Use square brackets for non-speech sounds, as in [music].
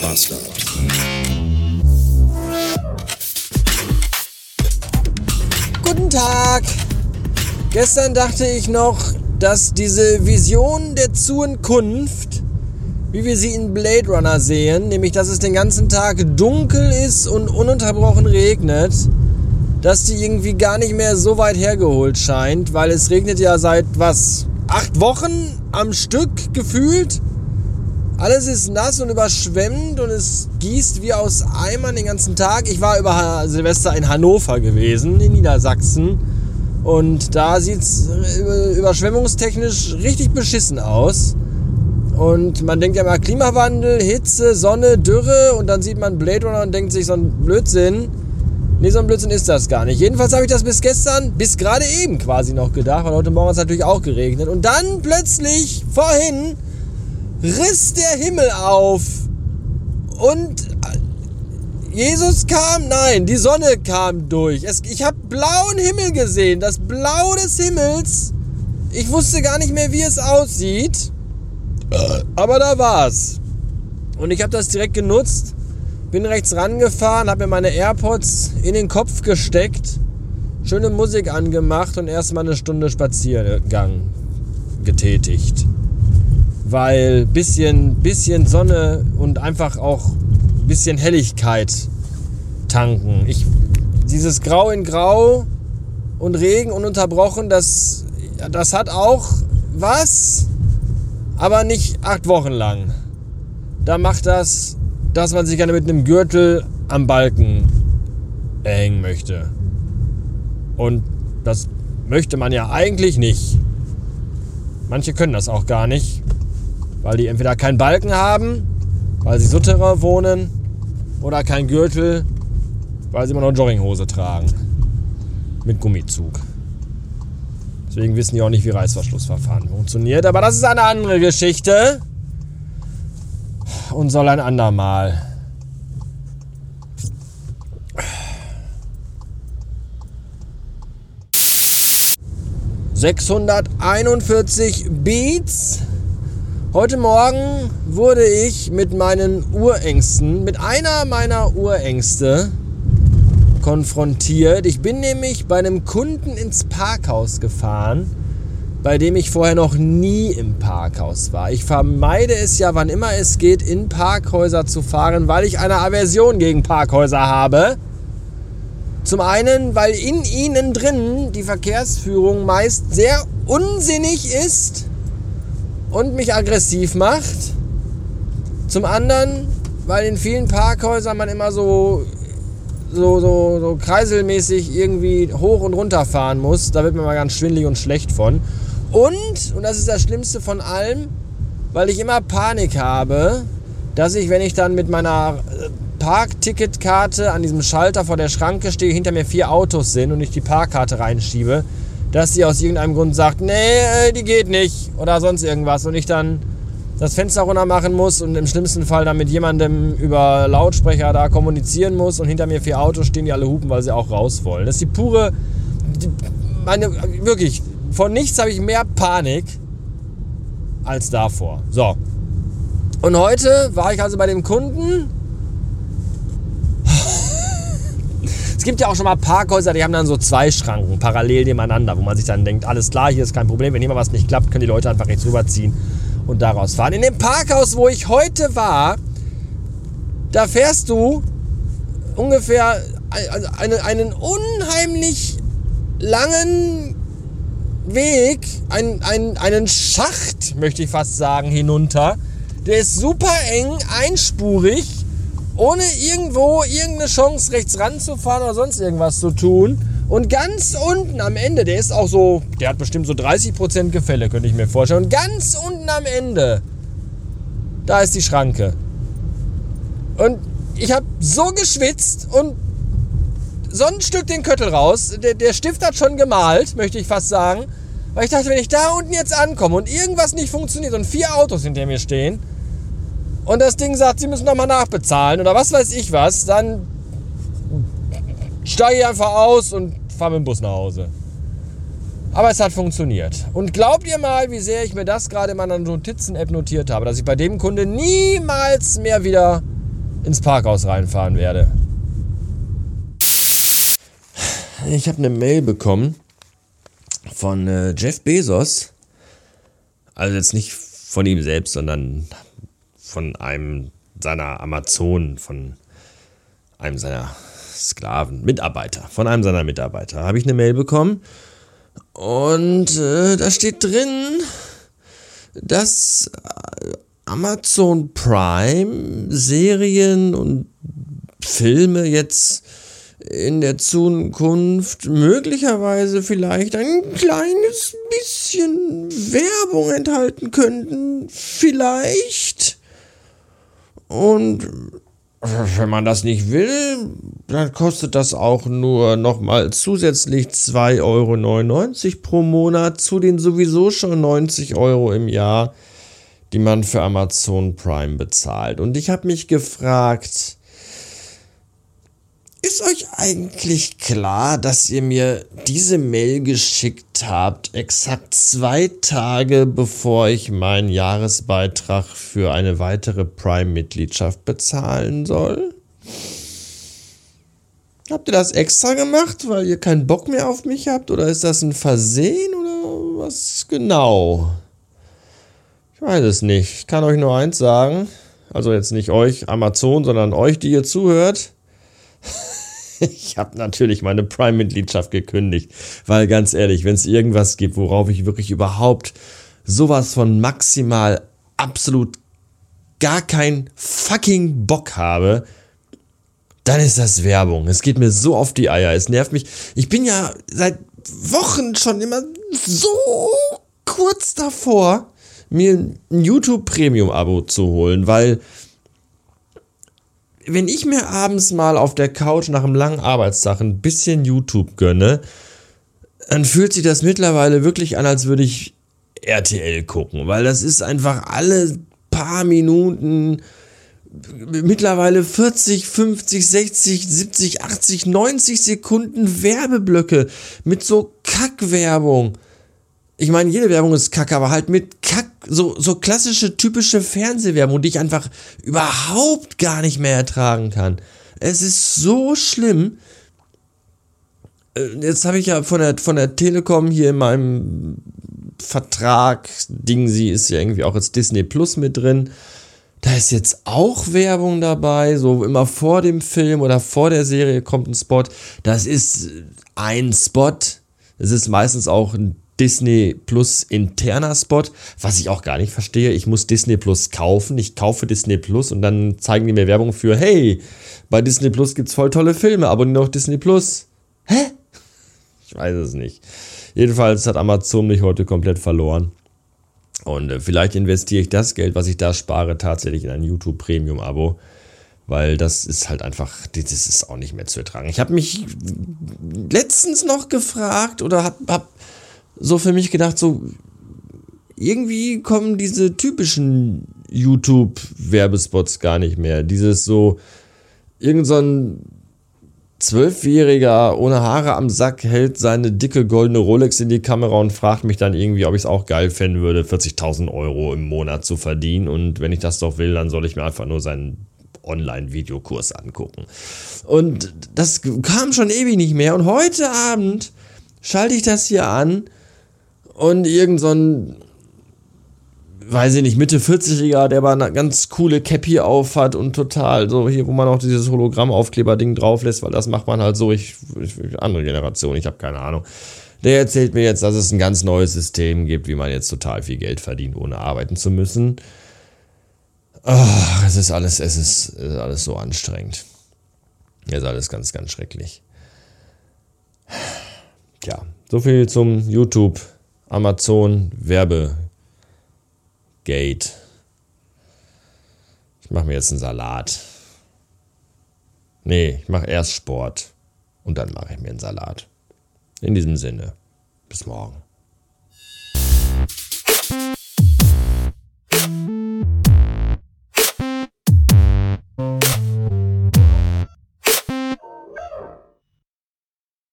Bastard. Guten Tag! Gestern dachte ich noch, dass diese Vision der Zukunft, wie wir sie in Blade Runner sehen, nämlich dass es den ganzen Tag dunkel ist und ununterbrochen regnet, dass die irgendwie gar nicht mehr so weit hergeholt scheint, weil es regnet ja seit was? Acht Wochen am Stück gefühlt? Alles ist nass und überschwemmt und es gießt wie aus Eimern den ganzen Tag. Ich war über Silvester in Hannover gewesen, in Niedersachsen. Und da sieht es überschwemmungstechnisch richtig beschissen aus. Und man denkt ja immer Klimawandel, Hitze, Sonne, Dürre und dann sieht man Blade Runner und denkt sich so ein Blödsinn. Nee, so ein Blödsinn ist das gar nicht. Jedenfalls habe ich das bis gestern, bis gerade eben quasi noch gedacht, weil heute Morgen hat es natürlich auch geregnet. Und dann plötzlich, vorhin, riss der Himmel auf und Jesus kam, nein, die Sonne kam durch. Es, ich habe blauen Himmel gesehen, das Blau des Himmels. Ich wusste gar nicht mehr, wie es aussieht, aber da war's. Und ich habe das direkt genutzt, bin rechts rangefahren, habe mir meine AirPods in den Kopf gesteckt, schöne Musik angemacht und erstmal eine Stunde Spaziergang getätigt weil bisschen, bisschen Sonne und einfach auch bisschen Helligkeit tanken. Ich, dieses Grau in Grau und Regen ununterbrochen, das, das hat auch was, aber nicht acht Wochen lang. Da macht das, dass man sich gerne mit einem Gürtel am Balken hängen möchte. Und das möchte man ja eigentlich nicht. Manche können das auch gar nicht weil die entweder keinen Balken haben, weil sie Sutterer wohnen oder keinen Gürtel, weil sie immer noch Jogginghose tragen. Mit Gummizug. Deswegen wissen die auch nicht, wie Reißverschlussverfahren funktioniert. Aber das ist eine andere Geschichte und soll ein andermal. Sechshunderteinundvierzig Beats Heute Morgen wurde ich mit meinen Urängsten, mit einer meiner Urängste konfrontiert. Ich bin nämlich bei einem Kunden ins Parkhaus gefahren, bei dem ich vorher noch nie im Parkhaus war. Ich vermeide es ja, wann immer es geht, in Parkhäuser zu fahren, weil ich eine Aversion gegen Parkhäuser habe. Zum einen, weil in ihnen drin die Verkehrsführung meist sehr unsinnig ist und mich aggressiv macht. Zum anderen, weil in vielen Parkhäusern man immer so, so, so, so kreiselmäßig irgendwie hoch und runter fahren muss. Da wird man mal ganz schwindlig und schlecht von. Und, und das ist das Schlimmste von allem, weil ich immer Panik habe, dass ich, wenn ich dann mit meiner äh, Parkticketkarte an diesem Schalter vor der Schranke stehe, hinter mir vier Autos sind und ich die Parkkarte reinschiebe, dass sie aus irgendeinem Grund sagt, nee, äh, die geht nicht oder sonst irgendwas und ich dann das Fenster runter machen muss und im schlimmsten Fall dann mit jemandem über Lautsprecher da kommunizieren muss und hinter mir vier Autos stehen, die alle hupen, weil sie auch raus wollen. Das ist die pure, meine, wirklich, von nichts habe ich mehr Panik als davor. So. Und heute war ich also bei dem Kunden Es gibt ja auch schon mal Parkhäuser, die haben dann so zwei Schranken parallel nebeneinander, wo man sich dann denkt, alles klar, hier ist kein Problem, wenn hier was nicht klappt, können die Leute einfach rechts rüberziehen und daraus fahren. In dem Parkhaus, wo ich heute war, da fährst du ungefähr also einen unheimlich langen Weg, einen, einen, einen Schacht, möchte ich fast sagen, hinunter. Der ist super eng, einspurig ohne irgendwo irgendeine Chance rechts ranzufahren oder sonst irgendwas zu tun. Und ganz unten am Ende, der ist auch so, der hat bestimmt so 30% Gefälle, könnte ich mir vorstellen. Und ganz unten am Ende, da ist die Schranke. Und ich habe so geschwitzt und so ein Stück den Köttel raus. Der, der Stift hat schon gemalt, möchte ich fast sagen. Weil ich dachte, wenn ich da unten jetzt ankomme und irgendwas nicht funktioniert und vier Autos hinter mir stehen, und das Ding sagt, sie müssen nochmal nachbezahlen oder was weiß ich was, dann steige ich einfach aus und fahre mit dem Bus nach Hause. Aber es hat funktioniert. Und glaubt ihr mal, wie sehr ich mir das gerade in meiner Notizen-App notiert habe, dass ich bei dem Kunde niemals mehr wieder ins Parkhaus reinfahren werde. Ich habe eine Mail bekommen von äh, Jeff Bezos. Also jetzt nicht von ihm selbst, sondern von einem seiner Amazonen, von einem seiner Sklaven, Mitarbeiter, von einem seiner Mitarbeiter habe ich eine Mail bekommen und äh, da steht drin, dass äh, Amazon Prime Serien und Filme jetzt in der Zukunft möglicherweise vielleicht ein kleines bisschen Werbung enthalten könnten. Vielleicht. Und wenn man das nicht will, dann kostet das auch nur nochmal zusätzlich 2,99 Euro pro Monat zu den sowieso schon 90 Euro im Jahr, die man für Amazon Prime bezahlt. Und ich habe mich gefragt, ist euch eigentlich klar, dass ihr mir diese Mail geschickt habt, exakt zwei Tage bevor ich meinen Jahresbeitrag für eine weitere Prime-Mitgliedschaft bezahlen soll? Habt ihr das extra gemacht, weil ihr keinen Bock mehr auf mich habt? Oder ist das ein Versehen oder was genau? Ich weiß es nicht. Ich kann euch nur eins sagen. Also jetzt nicht euch, Amazon, sondern euch, die ihr zuhört. [laughs] ich habe natürlich meine Prime-Mitgliedschaft gekündigt, weil ganz ehrlich, wenn es irgendwas gibt, worauf ich wirklich überhaupt sowas von maximal absolut gar keinen fucking Bock habe, dann ist das Werbung. Es geht mir so auf die Eier. Es nervt mich. Ich bin ja seit Wochen schon immer so kurz davor, mir ein YouTube Premium Abo zu holen, weil wenn ich mir abends mal auf der Couch nach einem langen Arbeitstag ein bisschen YouTube gönne, dann fühlt sich das mittlerweile wirklich an, als würde ich RTL gucken, weil das ist einfach alle paar Minuten mittlerweile 40, 50, 60, 70, 80, 90 Sekunden Werbeblöcke mit so Kackwerbung. Ich meine, jede Werbung ist kacke, aber halt mit so, so klassische, typische Fernsehwerbung, die ich einfach überhaupt gar nicht mehr ertragen kann. Es ist so schlimm. Äh, jetzt habe ich ja von der, von der Telekom hier in meinem Vertrag, Ding, sie ist ja irgendwie auch jetzt Disney Plus mit drin. Da ist jetzt auch Werbung dabei, so immer vor dem Film oder vor der Serie kommt ein Spot. Das ist ein Spot. Es ist meistens auch ein Disney Plus interner Spot, was ich auch gar nicht verstehe. Ich muss Disney Plus kaufen. Ich kaufe Disney Plus und dann zeigen die mir Werbung für, hey, bei Disney Plus gibt's voll tolle Filme, abonniere doch Disney Plus. Hä? Ich weiß es nicht. Jedenfalls hat Amazon mich heute komplett verloren. Und äh, vielleicht investiere ich das Geld, was ich da spare, tatsächlich in ein YouTube Premium Abo weil das ist halt einfach, das ist auch nicht mehr zu ertragen. Ich habe mich letztens noch gefragt oder habe hab so für mich gedacht, so irgendwie kommen diese typischen YouTube-Werbespots gar nicht mehr. Dieses so, irgend so ein Zwölfjähriger ohne Haare am Sack hält seine dicke goldene Rolex in die Kamera und fragt mich dann irgendwie, ob ich es auch geil fänden würde, 40.000 Euro im Monat zu verdienen. Und wenn ich das doch will, dann soll ich mir einfach nur seinen Online-Videokurs angucken. Und das kam schon ewig nicht mehr. Und heute Abend schalte ich das hier an und irgend so ein, weiß ich nicht, Mitte 40-Jähriger, der aber eine ganz coole Cap hier auf hat und total so hier, wo man auch dieses Hologramm-Aufkleber-Ding drauf lässt, weil das macht man halt so, ich, ich andere Generation, ich habe keine Ahnung. Der erzählt mir jetzt, dass es ein ganz neues System gibt, wie man jetzt total viel Geld verdient, ohne arbeiten zu müssen. Oh, es ist alles, es ist, es ist alles so anstrengend. Es ist alles ganz, ganz schrecklich. Tja, so viel zum YouTube Amazon Werbegate. Ich mache mir jetzt einen Salat. Nee, ich mache erst Sport und dann mache ich mir einen Salat. In diesem Sinne, bis morgen.